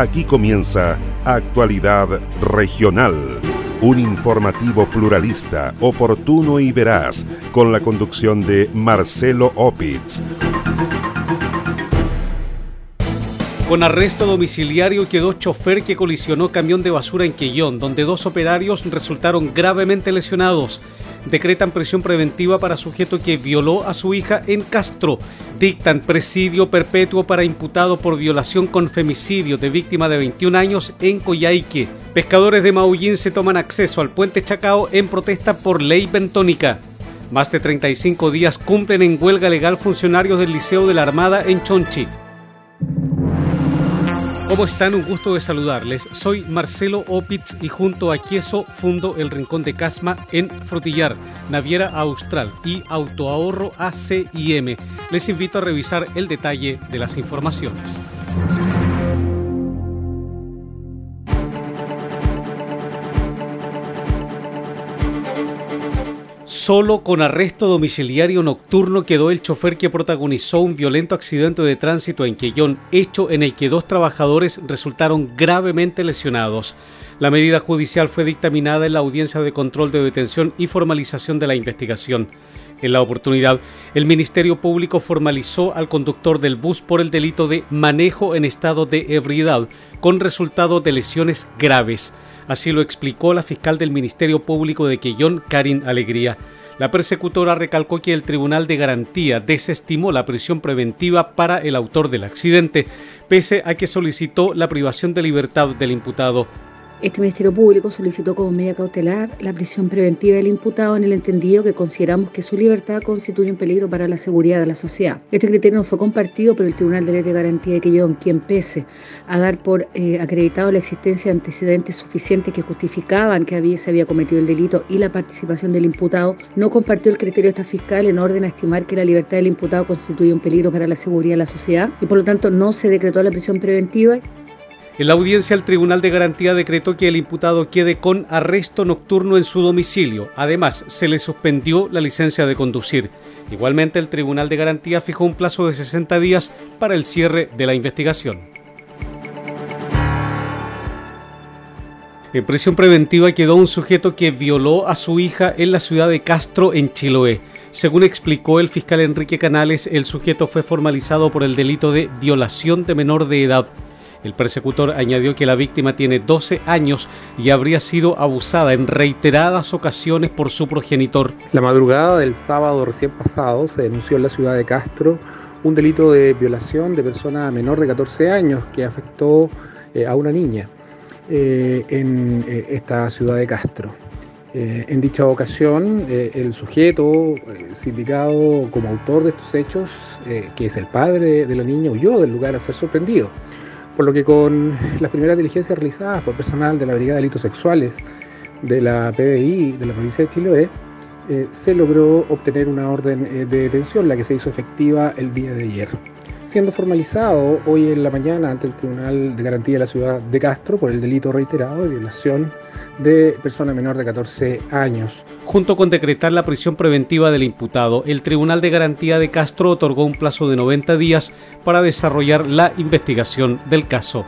Aquí comienza Actualidad Regional, un informativo pluralista, oportuno y veraz, con la conducción de Marcelo Opitz. Con arresto domiciliario quedó chofer que colisionó camión de basura en Quellón, donde dos operarios resultaron gravemente lesionados decretan prisión preventiva para sujeto que violó a su hija en Castro. Dictan presidio perpetuo para imputado por violación con femicidio de víctima de 21 años en Coyhaique. Pescadores de Maullín se toman acceso al puente Chacao en protesta por ley bentónica. Más de 35 días cumplen en huelga legal funcionarios del Liceo de la Armada en Chonchi. ¿Cómo están? Un gusto de saludarles. Soy Marcelo Opitz y junto a Quieso fundo el Rincón de Casma en Frutillar, Naviera Austral y Autoahorro ACIM. Les invito a revisar el detalle de las informaciones. Solo con arresto domiciliario nocturno quedó el chofer que protagonizó un violento accidente de tránsito en Quellón, hecho en el que dos trabajadores resultaron gravemente lesionados. La medida judicial fue dictaminada en la audiencia de control de detención y formalización de la investigación. En la oportunidad, el Ministerio Público formalizó al conductor del bus por el delito de manejo en estado de ebriedad, con resultado de lesiones graves. Así lo explicó la fiscal del Ministerio Público de Quellón, Karin Alegría. La persecutora recalcó que el Tribunal de Garantía desestimó la prisión preventiva para el autor del accidente, pese a que solicitó la privación de libertad del imputado. Este Ministerio Público solicitó como medida cautelar la prisión preventiva del imputado en el entendido que consideramos que su libertad constituye un peligro para la seguridad de la sociedad. Este criterio no fue compartido por el Tribunal de Ley de Garantía de Quillón, quien pese a dar por eh, acreditado la existencia de antecedentes suficientes que justificaban que había, se había cometido el delito y la participación del imputado, no compartió el criterio de esta fiscal en orden a estimar que la libertad del imputado constituye un peligro para la seguridad de la sociedad y por lo tanto no se decretó la prisión preventiva en la audiencia, el Tribunal de Garantía decretó que el imputado quede con arresto nocturno en su domicilio. Además, se le suspendió la licencia de conducir. Igualmente, el Tribunal de Garantía fijó un plazo de 60 días para el cierre de la investigación. En prisión preventiva quedó un sujeto que violó a su hija en la ciudad de Castro, en Chiloé. Según explicó el fiscal Enrique Canales, el sujeto fue formalizado por el delito de violación de menor de edad. El persecutor añadió que la víctima tiene 12 años y habría sido abusada en reiteradas ocasiones por su progenitor. La madrugada del sábado recién pasado se denunció en la ciudad de Castro un delito de violación de persona menor de 14 años que afectó eh, a una niña eh, en eh, esta ciudad de Castro. en dicha ocasión, el sujeto sindicado como autor de estos hechos, que es el padre de la niña, huyó del lugar a ser sorprendido por lo que con las primeras diligencias realizadas por personal de la Brigada de Delitos Sexuales de la PBI de la provincia de Chiloé, eh, se logró obtener una orden eh, de detención, la que se hizo efectiva el día de ayer siendo formalizado hoy en la mañana ante el Tribunal de Garantía de la Ciudad de Castro por el delito reiterado de violación de persona menor de 14 años. Junto con decretar la prisión preventiva del imputado, el Tribunal de Garantía de Castro otorgó un plazo de 90 días para desarrollar la investigación del caso.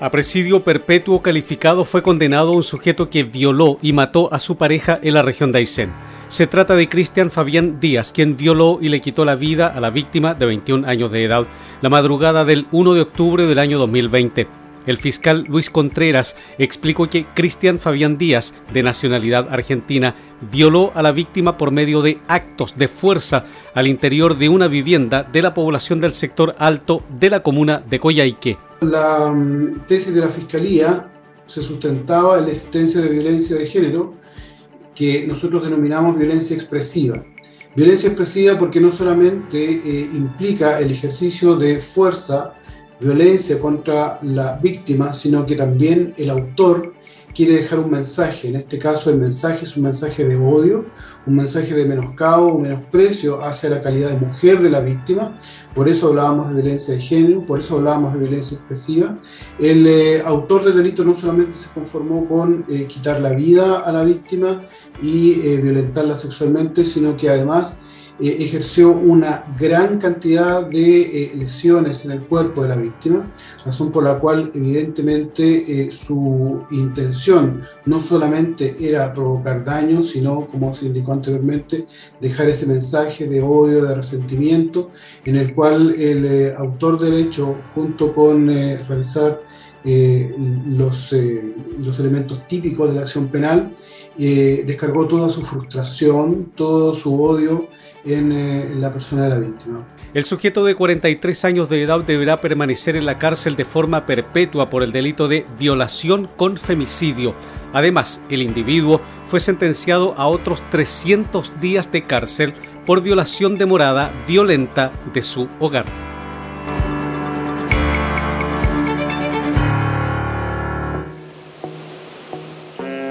A presidio perpetuo calificado fue condenado un sujeto que violó y mató a su pareja en la región de Aysén. Se trata de Cristian Fabián Díaz, quien violó y le quitó la vida a la víctima de 21 años de edad la madrugada del 1 de octubre del año 2020. El fiscal Luis Contreras explicó que Cristian Fabián Díaz, de nacionalidad argentina, violó a la víctima por medio de actos de fuerza al interior de una vivienda de la población del sector alto de la comuna de Coyhaique. La mm, tesis de la fiscalía se sustentaba en la existencia de violencia de género que nosotros denominamos violencia expresiva. Violencia expresiva porque no solamente eh, implica el ejercicio de fuerza, violencia contra la víctima, sino que también el autor quiere dejar un mensaje. En este caso el mensaje es un mensaje de odio, un mensaje de menoscabo, un menosprecio hacia la calidad de mujer de la víctima. Por eso hablábamos de violencia de género, por eso hablábamos de violencia expresiva. El eh, autor del delito no solamente se conformó con eh, quitar la vida a la víctima y eh, violentarla sexualmente, sino que además eh, ejerció una gran cantidad de eh, lesiones en el cuerpo de la víctima, razón por la cual evidentemente eh, su intención no solamente era provocar daño, sino, como se indicó anteriormente, dejar ese mensaje de odio, de resentimiento, en el cual el autor del hecho, junto con realizar los, los elementos típicos de la acción penal, descargó toda su frustración, todo su odio eh, en, la persona de la víctima. El sujeto de 43 años de edad deberá permanecer en la cárcel de forma perpetua por el delito de violación con femicidio. Además, el individuo fue sentenciado a otros 300 días de cárcel por violación de morada violenta de su hogar.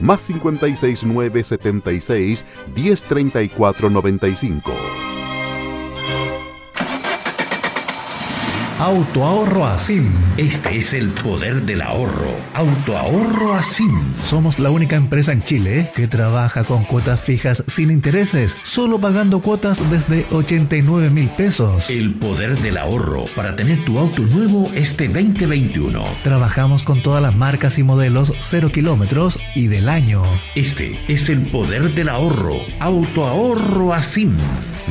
más 569 76 Autoahorro Asim. Este es el poder del ahorro. Autoahorro Asim. Somos la única empresa en Chile que trabaja con cuotas fijas sin intereses, solo pagando cuotas desde 89 mil pesos. El poder del ahorro para tener tu auto nuevo este 2021. Trabajamos con todas las marcas y modelos 0 kilómetros y del año. Este es el poder del ahorro. Autoahorro Asim.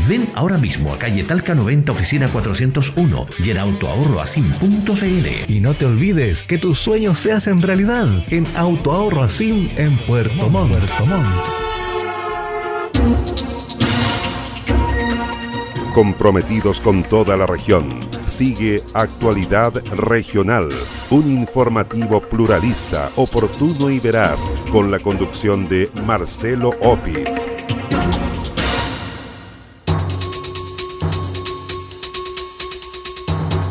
Ven ahora mismo a calle Talca 90, oficina 401 y en autoahorroasim.cl. Y no te olvides que tus sueños se hacen realidad en Autoahorro Asim en Puerto Montt. Puerto Montt. Comprometidos con toda la región. Sigue Actualidad Regional, un informativo pluralista, oportuno y veraz, con la conducción de Marcelo Opitz.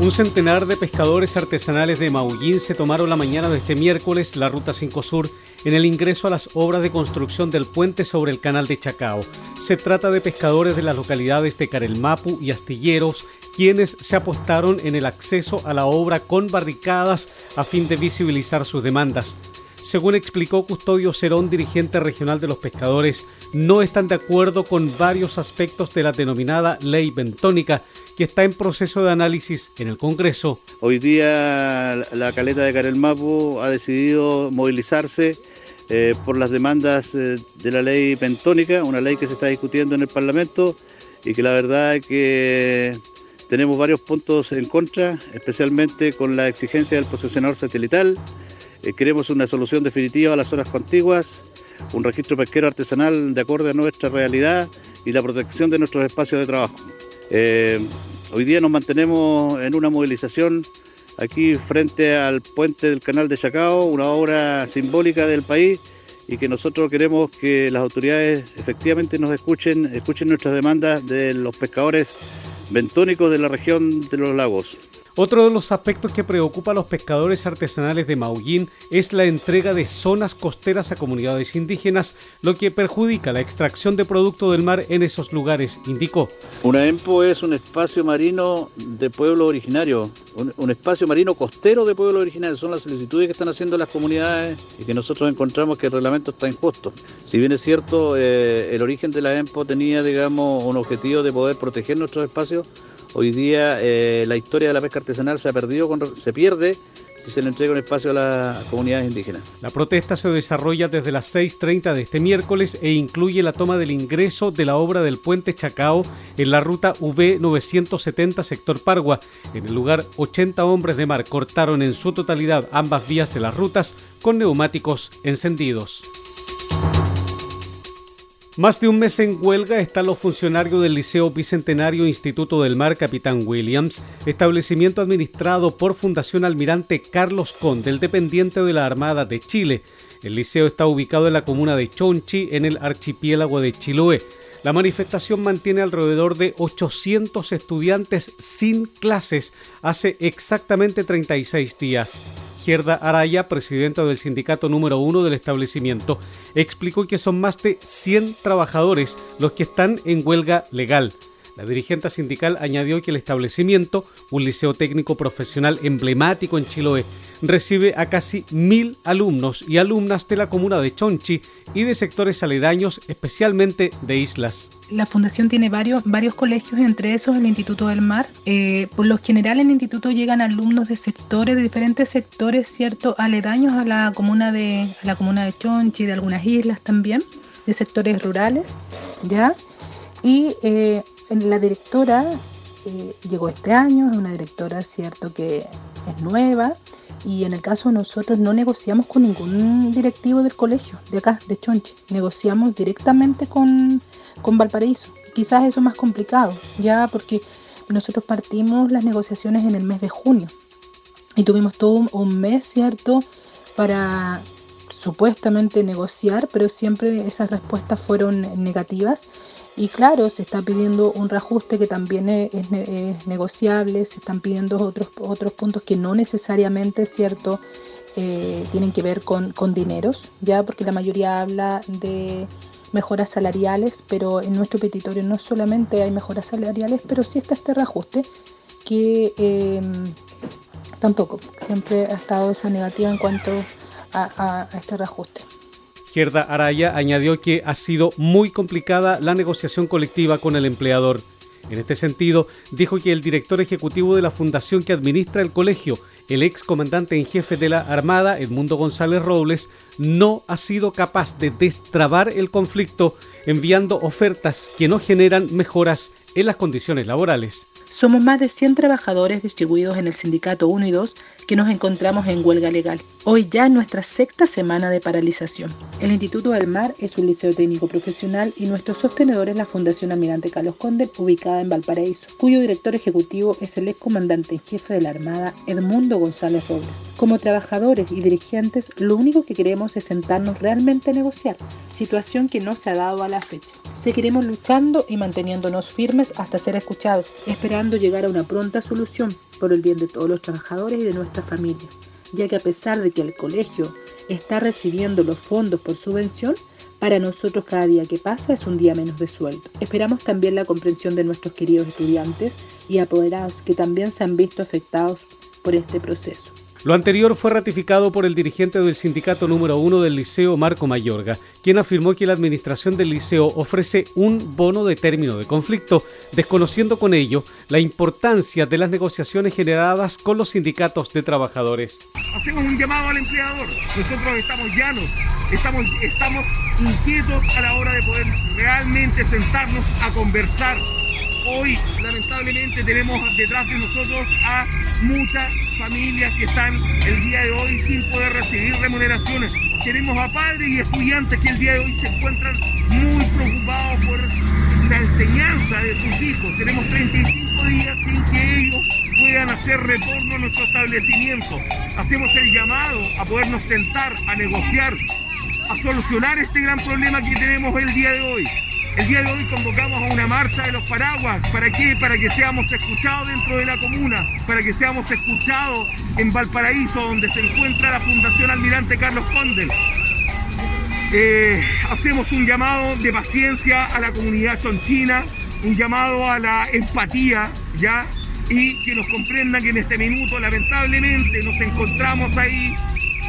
Un centenar de pescadores artesanales de Maullín se tomaron la mañana de este miércoles la Ruta 5 Sur en el ingreso a las obras de construcción del puente sobre el canal de Chacao. Se trata de pescadores de las localidades de Carelmapu y Astilleros, quienes se apostaron en el acceso a la obra con barricadas a fin de visibilizar sus demandas. Según explicó Custodio Cerón, dirigente regional de los pescadores, no están de acuerdo con varios aspectos de la denominada ley bentónica que está en proceso de análisis en el Congreso. Hoy día la caleta de Carelmapu ha decidido movilizarse eh, por las demandas eh, de la ley pentónica, una ley que se está discutiendo en el Parlamento y que la verdad es que tenemos varios puntos en contra, especialmente con la exigencia del posesionador satelital. Eh, queremos una solución definitiva a las zonas contiguas, un registro pesquero artesanal de acuerdo a nuestra realidad y la protección de nuestros espacios de trabajo. Eh, hoy día nos mantenemos en una movilización aquí frente al puente del canal de Chacao, una obra simbólica del país y que nosotros queremos que las autoridades efectivamente nos escuchen, escuchen nuestras demandas de los pescadores bentónicos de la región de los lagos. Otro de los aspectos que preocupa a los pescadores artesanales de Maullín es la entrega de zonas costeras a comunidades indígenas, lo que perjudica la extracción de producto del mar en esos lugares, indicó. Una EMPO es un espacio marino de pueblo originario, un, espacio marino costero de pueblo originario. Son las solicitudes que están haciendo las comunidades y que nosotros encontramos que el reglamento está injusto. Si bien es cierto, eh, el origen de la EMPO tenía, digamos, un objetivo de poder proteger nuestros espacios, Hoy día eh, la historia de la pesca artesanal se ha perdido, se pierde si se le entrega un espacio a las comunidades indígenas. La protesta se desarrolla desde las 6.30 de este miércoles e incluye la toma del ingreso de la obra del puente Chacao en la ruta V970 sector Pargua. En el lugar, 80 hombres de mar cortaron en su totalidad ambas vías de las rutas con neumáticos encendidos. Más de un mes en huelga están los funcionarios del Liceo Bicentenario Instituto del Mar Capitán Williams, establecimiento administrado por Fundación Almirante Carlos Conde, el dependiente de la Armada de Chile. El liceo está ubicado en la comuna de Chonchi, en el archipiélago de Chiloé. La manifestación mantiene alrededor de 800 estudiantes sin clases hace exactamente 36 días. Izquierda Araya, presidenta del sindicato número uno del establecimiento, explicó que son más de 100 trabajadores los que están en huelga legal. La dirigente sindical añadió que el establecimiento, un liceo técnico profesional emblemático en Chiloé, recibe a casi mil alumnos y alumnas de la comuna de Chonchi y de sectores aledaños, especialmente de islas. La fundación tiene varios, varios colegios, entre esos el Instituto del Mar. Eh, por lo general en el instituto llegan alumnos de sectores, de diferentes sectores, cierto, aledaños a la comuna de, la comuna de Chonchi, de algunas islas también, de sectores rurales, ¿ya? Y eh, la directora eh, llegó este año, es una directora, cierto, que es nueva, y en el caso de nosotros no negociamos con ningún directivo del colegio de acá, de Chonchi. Negociamos directamente con, con Valparaíso. Quizás eso es más complicado, ya porque nosotros partimos las negociaciones en el mes de junio y tuvimos todo un mes, ¿cierto?, para supuestamente negociar, pero siempre esas respuestas fueron negativas y claro, se está pidiendo un reajuste que también es, negociable, se están pidiendo otros, otros puntos que no necesariamente, ¿cierto?, eh, tienen que ver con, con dineros, ya porque la mayoría habla de mejoras salariales, pero en nuestro petitorio no solamente hay mejoras salariales, pero sí está este reajuste que em, tampoco, siempre ha estado esa negativa en cuanto a este reajuste. Izquierda Araya añadió que ha sido muy complicada la negociación colectiva con el empleador. En este sentido, dijo que el director ejecutivo de la fundación que administra el colegio, el ex comandante en jefe de la Armada, Edmundo González Robles, no ha sido capaz de destrabar el conflicto enviando ofertas que no generan mejoras en las condiciones laborales. Somos más de 100 trabajadores distribuidos en el sindicato 1 y 2 que nos encontramos en huelga legal. Hoy ya es nuestra sexta semana de paralización. El Instituto del Mar es un liceo técnico profesional y nuestro sostenedor es la Fundación Almirante Carlos Conde, ubicada en Valparaíso, cuyo director ejecutivo es el ex comandante en jefe de la Armada, Edmundo González Robles. Como trabajadores y dirigentes, lo único que queremos es sentarnos realmente a negociar, situación que no se ha dado a la fecha. Seguiremos luchando y manteniéndonos firmes hasta ser escuchados, esperando llegar a una pronta solución por el bien de todos los trabajadores y de nuestras familias, ya que a pesar de que el colegio está recibiendo los fondos por subvención, para nosotros cada día que pasa es un día menos de sueldo. Esperamos también la comprensión de nuestros queridos estudiantes y apoderados que también se han visto afectados por este proceso. Lo anterior fue ratificado por el dirigente del sindicato número uno del liceo, Marco Mayorga, quien afirmó que la administración del liceo ofrece un bono de término de conflicto, desconociendo con ello la importancia de las negociaciones generadas con los sindicatos de trabajadores. Hacemos un llamado al empleador. Nosotros estamos llanos, estamos, estamos inquietos a la hora de poder realmente sentarnos a conversar Hoy, lamentablemente, tenemos detrás de nosotros a muchas familias que están el día de hoy sin poder recibir remuneraciones. Tenemos a padres y estudiantes que el día de hoy se encuentran muy preocupados por la enseñanza de sus hijos. Tenemos 35 días sin que ellos puedan hacer retorno a nuestro establecimiento. Hacemos el llamado a podernos sentar, a negociar, a solucionar este gran problema que tenemos el día de hoy. El día de hoy convocamos a una marcha de los paraguas. ¿Para qué? Para que seamos escuchados dentro de la comuna, para que seamos escuchados en Valparaíso, donde se encuentra la Fundación Almirante Carlos Condel. Eh, hacemos un llamado de paciencia a la comunidad chonchina, un llamado a la empatía, ¿ya? Y que nos comprendan que en este minuto, lamentablemente, nos encontramos ahí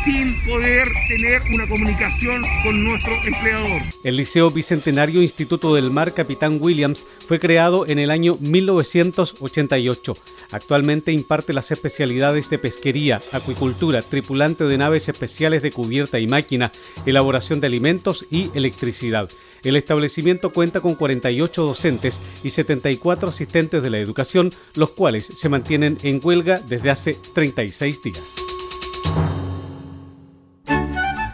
sin poder tener una comunicación con nuestro empleador. El Liceo Bicentenario Instituto del Mar Capitán Williams fue creado en el año 1988. Actualmente imparte las especialidades de pesquería, acuicultura, tripulante de naves especiales de cubierta y máquina, elaboración de alimentos y electricidad. El establecimiento cuenta con 48 docentes y 74 asistentes de la educación, los cuales se mantienen en huelga desde hace 36 días.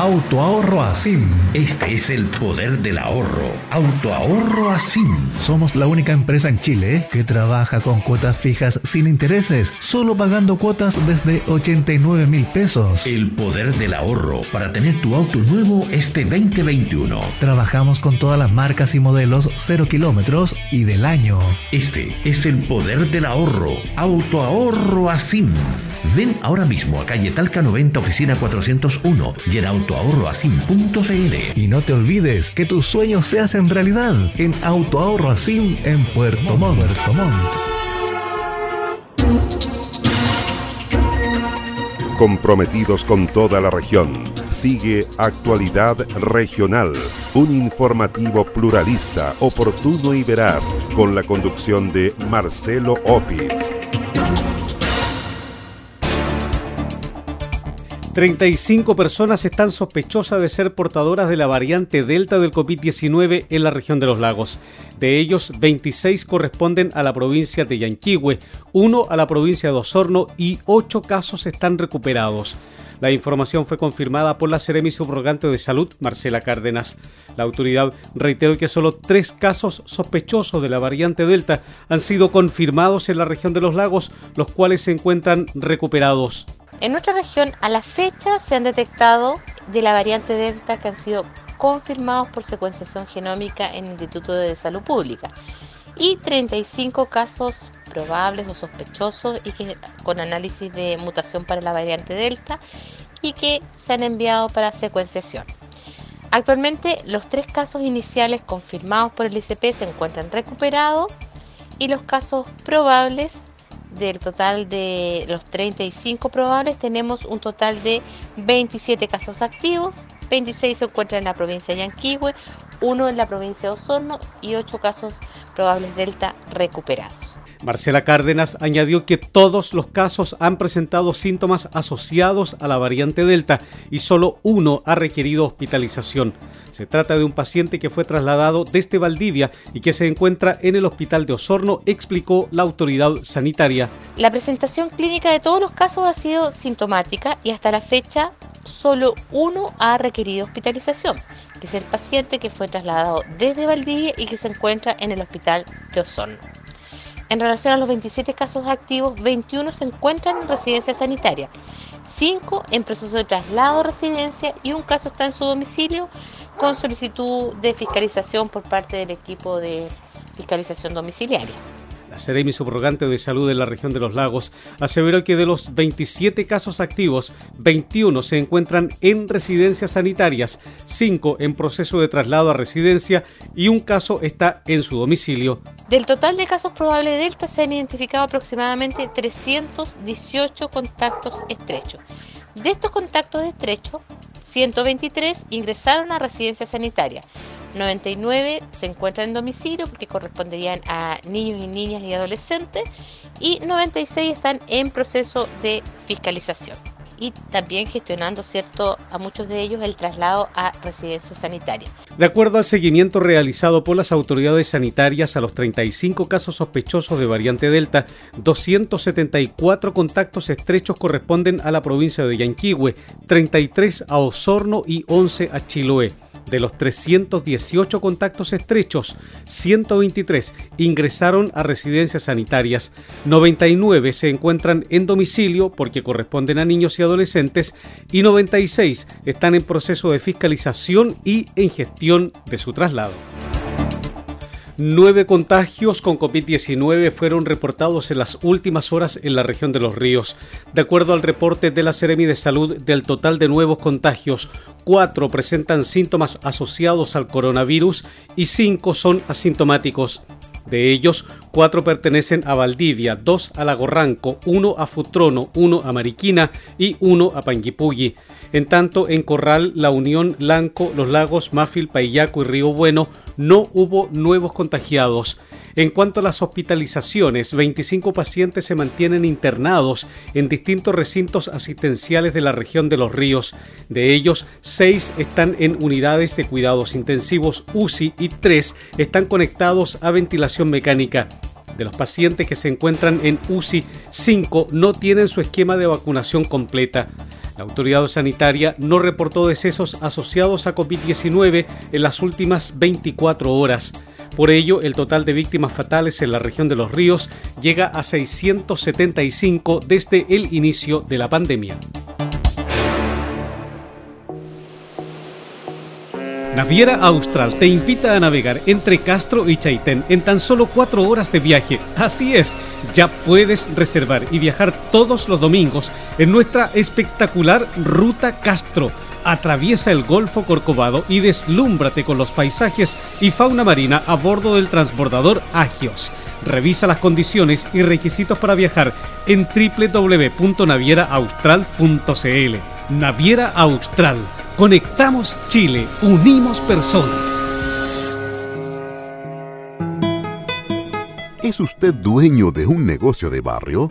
Autoahorro Asim. Este es el poder del ahorro. Autoahorro Asim. Somos la única empresa en Chile que trabaja con cuotas fijas sin intereses, solo pagando cuotas desde 89 mil pesos. El poder del ahorro para tener tu auto nuevo este 2021. Trabajamos con todas las marcas y modelos 0 kilómetros y del año. Este es el poder del ahorro. Autoahorro Asim. Ven ahora mismo a calle Talca 90, oficina 401 y en autoahorroasim.cl. Y no te olvides que tus sueños se hacen realidad en Autoahorro Asim en Puerto Montt. Puerto Montt. comprometidos con toda la región. Sigue Actualidad Regional, un informativo pluralista, oportuno y veraz, con la conducción de Marcelo Opitz. 35 personas están sospechosas de ser portadoras de la variante Delta del COVID-19 en la región de los lagos. De ellos, 26 corresponden a la provincia de Yanquihue, uno a la provincia de Osorno y 8 casos están recuperados. La información fue confirmada por la Seremi Subrogante de Salud, Marcela Cárdenas. La autoridad reiteró que solo tres casos sospechosos de la variante Delta han sido confirmados en la región de los lagos, los cuales se encuentran recuperados. En nuestra región, a la fecha, se han detectado de la variante Delta que han sido confirmados por secuenciación genómica en el Instituto de Salud Pública y 35 casos probables o sospechosos y que con análisis de mutación para la variante Delta y que se han enviado para secuenciación. Actualmente los tres casos iniciales confirmados por el ICP se encuentran recuperados y los casos probables del total de los 35 probables tenemos un total de 27 casos activos, 26 se encuentran en la provincia de Yanquihue, uno en la provincia de Osorno y 8 casos probables Delta recuperados. Marcela Cárdenas añadió que todos los casos han presentado síntomas asociados a la variante Delta y solo uno ha requerido hospitalización. Se trata de un paciente que fue trasladado desde Valdivia y que se encuentra en el hospital de Osorno, explicó la autoridad sanitaria. La presentación clínica de todos los casos ha sido sintomática y hasta la fecha solo uno ha requerido hospitalización, que es el paciente que fue trasladado desde Valdivia y que se encuentra en el hospital de Osorno. En relación a los 27 casos activos, 21 se encuentran en residencia sanitaria, 5 en proceso de traslado a residencia y un caso está en su domicilio con solicitud de fiscalización por parte del equipo de fiscalización domiciliaria. Seremi Subrogante de Salud de la región de los lagos aseveró que de los 27 casos activos, 21 se encuentran en residencias sanitarias, 5 en proceso de traslado a residencia y un caso está en su domicilio. Del total de casos probables de Delta se han identificado aproximadamente 318 contactos estrechos. De estos contactos estrechos, 123 ingresaron a residencia sanitaria, 99 se encuentran en domicilio porque corresponderían a niños y niñas y adolescentes y 96 están en proceso de fiscalización y también gestionando, ¿cierto?, a muchos de ellos el traslado a residencias sanitarias. De acuerdo al seguimiento realizado por las autoridades sanitarias a los 35 casos sospechosos de variante Delta, 274 contactos estrechos corresponden a la provincia de Yanquihue, 33 a Osorno y 11 a Chiloé. De los 318 contactos estrechos, 123 ingresaron a residencias sanitarias, 99 se encuentran en domicilio porque corresponden a niños y adolescentes y 96 están en proceso de fiscalización y en gestión de su traslado. Nueve contagios con COVID-19 fueron reportados en las últimas horas en la región de los ríos. De acuerdo al reporte de la Seremi de Salud, del total de nuevos contagios, cuatro presentan síntomas asociados al coronavirus y cinco son asintomáticos. De ellos, cuatro pertenecen a Valdivia, dos a Lago Ranco, uno a Futrono, uno a Mariquina y uno a Panguipulli. En tanto, en Corral, La Unión, Lanco, Los Lagos, Máfil, Paillaco y Río Bueno no hubo nuevos contagiados. En cuanto a las hospitalizaciones, 25 pacientes se mantienen internados en distintos recintos asistenciales de la región de los ríos. De ellos, 6 están en unidades de cuidados intensivos UCI y 3 están conectados a ventilación mecánica. De los pacientes que se encuentran en UCI, 5 no tienen su esquema de vacunación completa. La autoridad sanitaria no reportó decesos asociados a COVID-19 en las últimas 24 horas. Por ello, el total de víctimas fatales en la región de los ríos llega a 675 desde el inicio de la pandemia. Naviera Austral te invita a navegar entre Castro y Chaitén en tan solo cuatro horas de viaje. Así es, ya puedes reservar y viajar todos los domingos en nuestra espectacular Ruta Castro. Atraviesa el Golfo Corcovado y deslúmbrate con los paisajes y fauna marina a bordo del transbordador Agios. Revisa las condiciones y requisitos para viajar en www.navieraaustral.cl. Naviera Austral Conectamos Chile, unimos personas. ¿Es usted dueño de un negocio de barrio?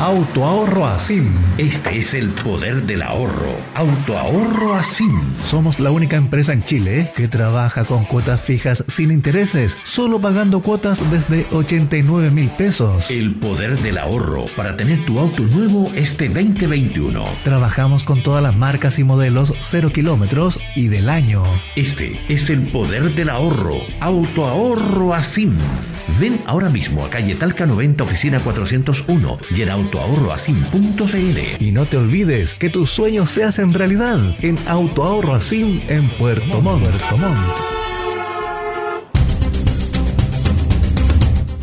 Autoahorro Asim. Este es el poder del ahorro. Autoahorro Asim. Somos la única empresa en Chile que trabaja con cuotas fijas sin intereses, solo pagando cuotas desde 89 mil pesos. El poder del ahorro para tener tu auto nuevo este 2021. Trabajamos con todas las marcas y modelos 0 kilómetros y del año. Este es el poder del ahorro. Autoahorro Asim. Ven ahora mismo a calle Talca 90, oficina 401 y en autoahorroasim.cl. Y no te olvides que tus sueños se hacen realidad en Autoahorro Asim en Puerto Montt.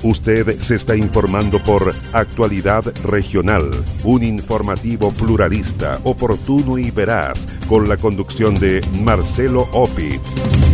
Usted se está informando por Actualidad Regional, un informativo pluralista, oportuno y veraz, con la conducción de Marcelo Opitz.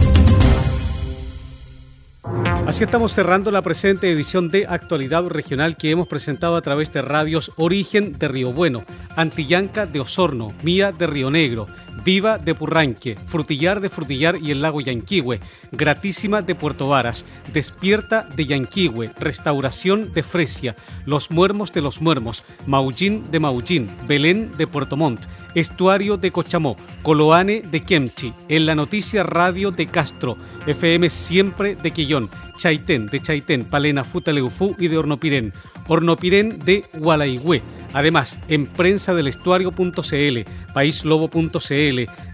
Así estamos cerrando la presente edición de Actualidad Regional que hemos presentado a través de radios Origen de Río Bueno, Antillanca de Osorno, Mía de Río Negro, Viva de Purranque, Frutillar de Frutillar y el lago Yanquihue, Gratísima de Puerto Varas, Despierta de Yanquihue, Restauración de Fresia, Los Muermos de los Muermos, Maullín de Maullín, Belén de Puerto Montt, Estuario de Cochamó, Coloane de Kemchi, en la noticia radio de Castro, FM Siempre de Quillón, Chaitén de Chaitén, Palena Futaleufú y de Hornopirén, Hornopirén de Gualaigüe. Además, en prensa del estuario.cl,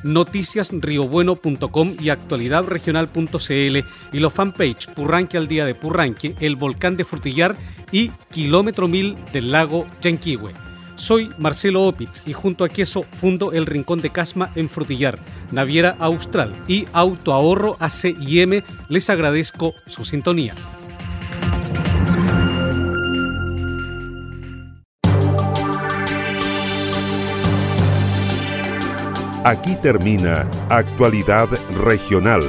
noticiasriobueno.com y actualidadregional.cl y los fanpage Purranque al día de Purranque, el volcán de Frutillar y Kilómetro Mil del lago Yanquihue. Soy Marcelo Opitz y junto a Queso fundo el Rincón de Casma en Frutillar, Naviera Austral y Autoahorro ACIM. Les agradezco su sintonía. Aquí termina Actualidad Regional,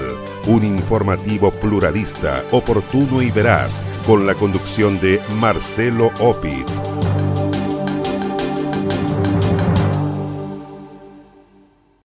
un informativo pluralista, oportuno y veraz, con la conducción de Marcelo Opitz